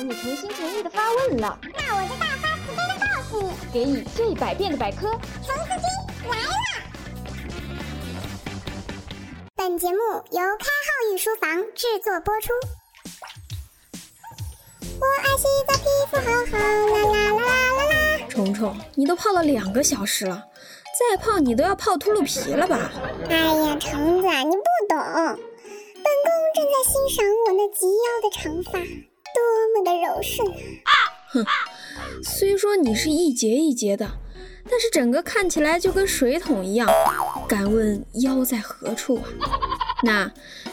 然你诚心诚意的发问了，那我就大发慈悲的告诉你，给你最百变的百科，童子君来了。本节目由开号御书房制作播出。我爱洗澡，皮肤好好，啦啦啦啦啦啦。虫虫，你都泡了两个小时了，再泡你都要泡秃噜皮了吧？哎呀，虫子，你不懂，本宫正在欣赏我那及腰的长发，多么的柔顺啊！哼，虽说你是一节一节的，但是整个看起来就跟水桶一样。敢问腰在何处啊？那，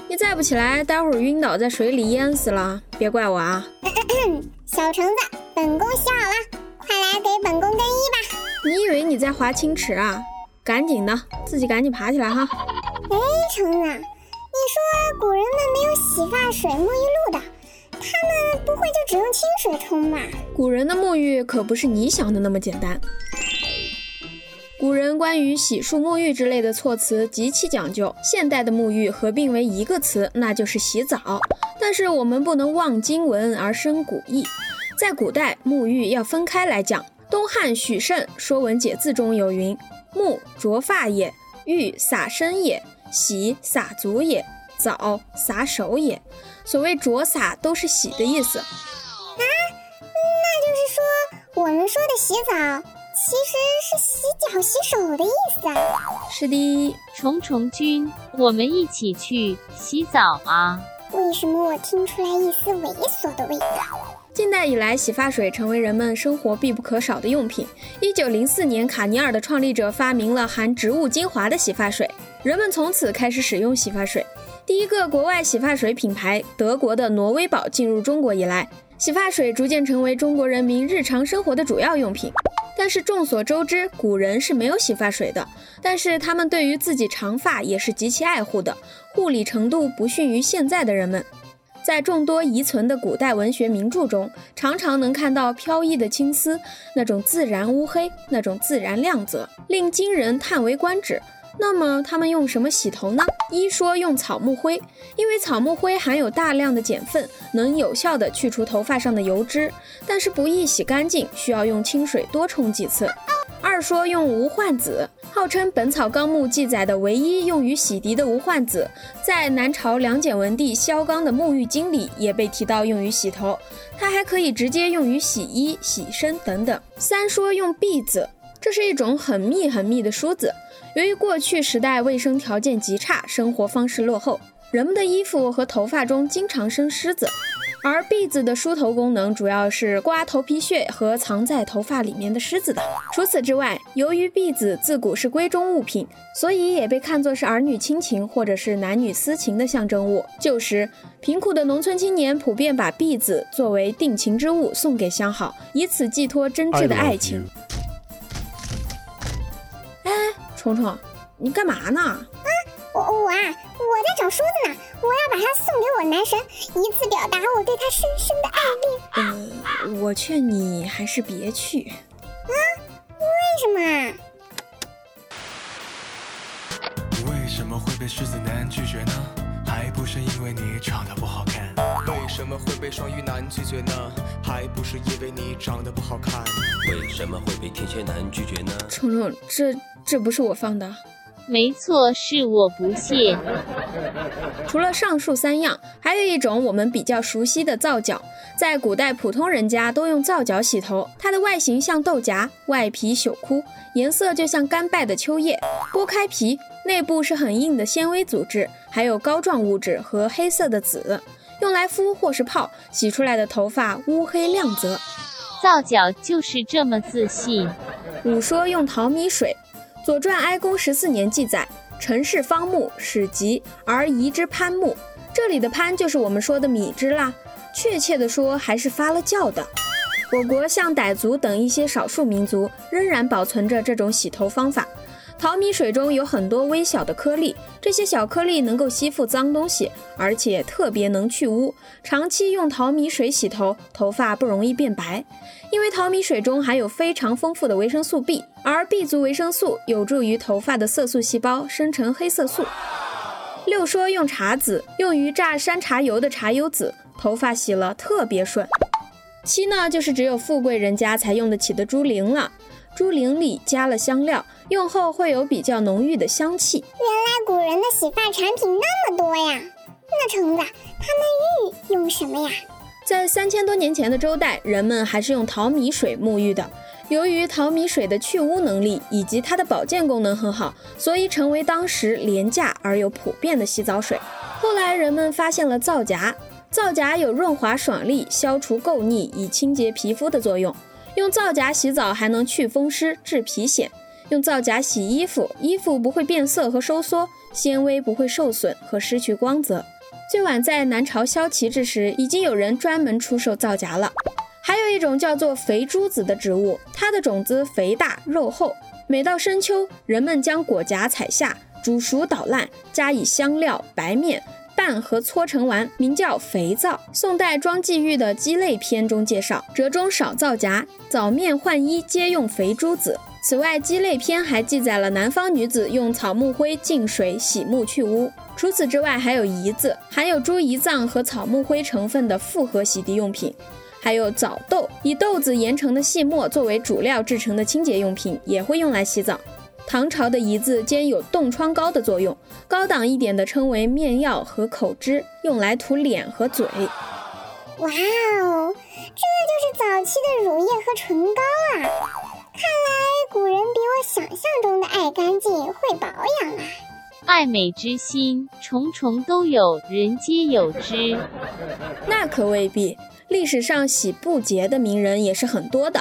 你再不起来，待会儿晕倒在水里淹死了，别怪我啊！小橙子，本宫洗好了，快来给本宫更衣吧！你以为你在划清池啊？赶紧的，自己赶紧爬起来哈！哎，橙子，你说古人们没有洗发水、沐浴露的，他们不会就只用清水冲吧？古人的沐浴可不是你想的那么简单。古人关于洗漱、沐浴之类的措辞极其讲究，现代的沐浴合并为一个词，那就是洗澡。但是我们不能忘今文而生古意，在古代沐浴要分开来讲。东汉许慎《说文解字》中有云：“沐，濯发也；浴，洒身也；洗，洒足也；澡，洒手也。”所谓着洒都是洗的意思。啊，那就是说我们说的洗澡。其实是洗脚、洗手的意思啊！是的，虫虫君，我们一起去洗澡啊！为什么我听出来一丝猥琐的味道？近代以来，洗发水成为人们生活必不可少的用品。一九零四年，卡尼尔的创立者发明了含植物精华的洗发水，人们从此开始使用洗发水。第一个国外洗发水品牌德国的挪威宝进入中国以来，洗发水逐渐成为中国人民日常生活的主要用品。但是众所周知，古人是没有洗发水的。但是他们对于自己长发也是极其爱护的，护理程度不逊于现在的人们。在众多遗存的古代文学名著中，常常能看到飘逸的青丝，那种自然乌黑，那种自然亮泽，令今人叹为观止。那么他们用什么洗头呢？一说用草木灰，因为草木灰含有大量的碱分，能有效的去除头发上的油脂，但是不易洗干净，需要用清水多冲几次。二说用无患子，号称《本草纲目》记载的唯一用于洗涤的无患子，在南朝梁简文帝萧纲的《沐浴经》里也被提到用于洗头，它还可以直接用于洗衣、洗身等等。三说用篦子，这是一种很密很密的梳子。由于过去时代卫生条件极差，生活方式落后，人们的衣服和头发中经常生虱子，而篦子的梳头功能主要是刮头皮屑和藏在头发里面的虱子的。除此之外，由于篦子自古是闺中物品，所以也被看作是儿女亲情或者是男女私情的象征物。旧时，贫苦的农村青年普遍把篦子作为定情之物送给相好，以此寄托真挚的爱情。虫虫，你干嘛呢？啊，我我啊，我在找梳子呢，我要把它送给我男神，以此表达我对他深深的爱恋。呃，我劝你还是别去。啊？为什么？为什么会被狮子男拒绝呢？还不是因为你长得不好看。为什么会被双鱼男拒绝呢？还不是因为你长得不好看。为什么会被天蝎男拒绝呢？虫虫，这。这不是我放的，没错，是我不屑。除了上述三样，还有一种我们比较熟悉的皂角，在古代普通人家都用皂角洗头。它的外形像豆荚，外皮朽枯，颜色就像干败的秋叶。剥开皮，内部是很硬的纤维组织，还有膏状物质和黑色的籽，用来敷或是泡，洗出来的头发乌黑亮泽。皂角就是这么自信。五说用淘米水。《左传》哀公十四年记载，陈氏方木，始极而移之潘木。这里的潘就是我们说的米之啦。确切的说，还是发了酵的。我国像傣族等一些少数民族，仍然保存着这种洗头方法。淘米水中有很多微小的颗粒，这些小颗粒能够吸附脏东西，而且特别能去污。长期用淘米水洗头，头发不容易变白，因为淘米水中含有非常丰富的维生素 B，而 B 族维生素有助于头发的色素细胞生成黑色素。六说用茶籽，用于榨山茶油的茶油籽，头发洗了特别顺。七呢，就是只有富贵人家才用得起的猪苓了。猪苓里加了香料，用后会有比较浓郁的香气。原来古人的洗发产品那么多呀！那橙子，他们浴用什么呀？在三千多年前的周代，人们还是用淘米水沐浴的。由于淘米水的去污能力以及它的保健功能很好，所以成为当时廉价而又普遍的洗澡水。后来人们发现了皂荚，皂荚有润滑爽利、消除垢腻、以清洁皮肤的作用。用皂荚洗澡还能去风湿、治皮癣。用皂荚洗衣服，衣服不会变色和收缩，纤维不会受损和失去光泽。最晚在南朝萧齐之时，已经有人专门出售皂荚了。还有一种叫做肥珠子的植物，它的种子肥大肉厚。每到深秋，人们将果荚采下，煮熟捣烂，加以香料、白面拌和搓成丸，名叫肥皂。宋代庄季玉的《鸡肋篇》中介绍，折中少皂荚，澡面换衣皆用肥珠子。此外，《鸡肋篇》还记载了南方女子用草木灰浸水洗目去污。除此之外，还有胰子，含有猪胰脏和草木灰成分的复合洗涤用品。还有枣豆，以豆子研成的细末作为主料制成的清洁用品，也会用来洗澡。唐朝的胰子兼有冻疮膏的作用，高档一点的称为面药和口脂，用来涂脸和嘴。哇哦，这就是早期的乳液和唇膏啊！看来古人比我想象中的爱干净、会保养啊。爱美之心，重重都有，人皆有之。那可未必。历史上洗不洁的名人也是很多的，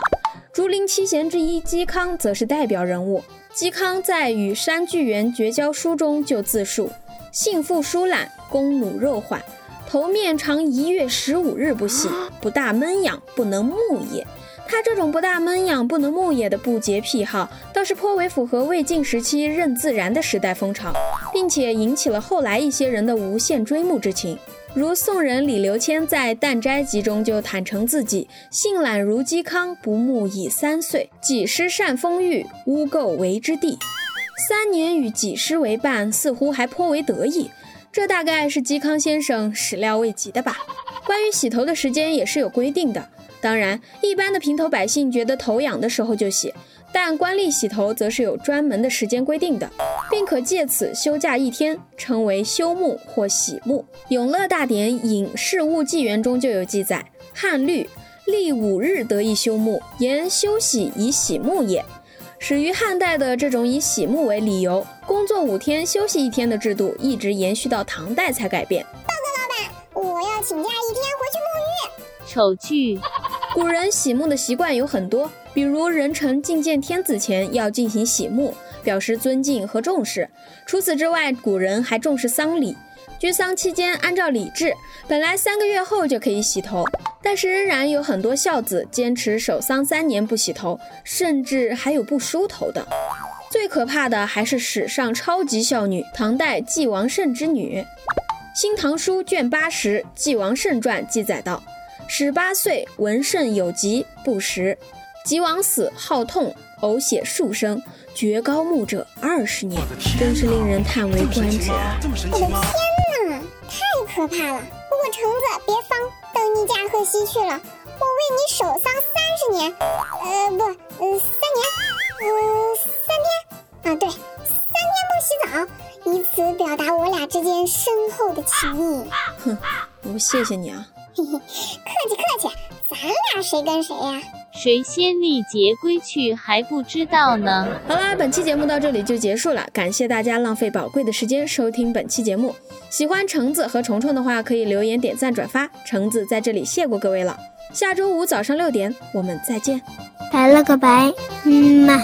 竹林七贤之一嵇康则是代表人物。嵇康在与山巨源绝交书中就自述：性复疏懒，弓弩肉缓，头面常一月十五日不洗，不大闷痒，不能牧也。他这种不大闷痒、不能牧也的不洁癖好，倒是颇为符合魏晋时期任自然的时代风潮，并且引起了后来一些人的无限追慕之情。如宋人李刘谦在《淡斋集》中就坦诚自己性懒如嵇康，不沐已三岁，几师善风欲，污垢为之地。三年与几师为伴，似乎还颇为得意。这大概是嵇康先生始料未及的吧。关于洗头的时间也是有规定的，当然一般的平头百姓觉得头痒的时候就洗。但官吏洗头则是有专门的时间规定的，并可借此休假一天，称为休沐或洗沐。《永乐大典·隐事物纪元》中就有记载：汉律历五日得以休沐，言休息以洗沐也。始于汉代的这种以洗沐为理由，工作五天休息一天的制度，一直延续到唐代才改变。报告老板，我要请假一天回去沐浴。丑剧。古人洗沐的习惯有很多。比如人臣觐见天子前要进行洗沐，表示尊敬和重视。除此之外，古人还重视丧礼。居丧期间，按照礼制，本来三个月后就可以洗头，但是仍然有很多孝子坚持守丧三年不洗头，甚至还有不梳头的。最可怕的还是史上超级孝女——唐代纪王慎之女。《新唐书》卷八十《纪王慎传》记载道：十八岁，闻慎有疾，不食。吉王死，好痛，呕血数升，绝高木者二十年，真是令人叹为观止啊！我的天哪，太可怕了！不过橙子别慌，等你驾鹤西去了，我为你守丧三十年，呃不，呃三年，呃三天啊，对，三天不洗澡，以此表达我俩之间深厚的情谊。哼，我谢谢你啊！嘿嘿，客气客气，咱俩谁跟谁呀？谁先历劫归去还不知道呢。好啦，本期节目到这里就结束了，感谢大家浪费宝贵的时间收听本期节目。喜欢橙子和虫虫的话，可以留言、点赞、转发。橙子在这里谢过各位了。下周五早上六点，我们再见。拜了个拜，嗯嘛。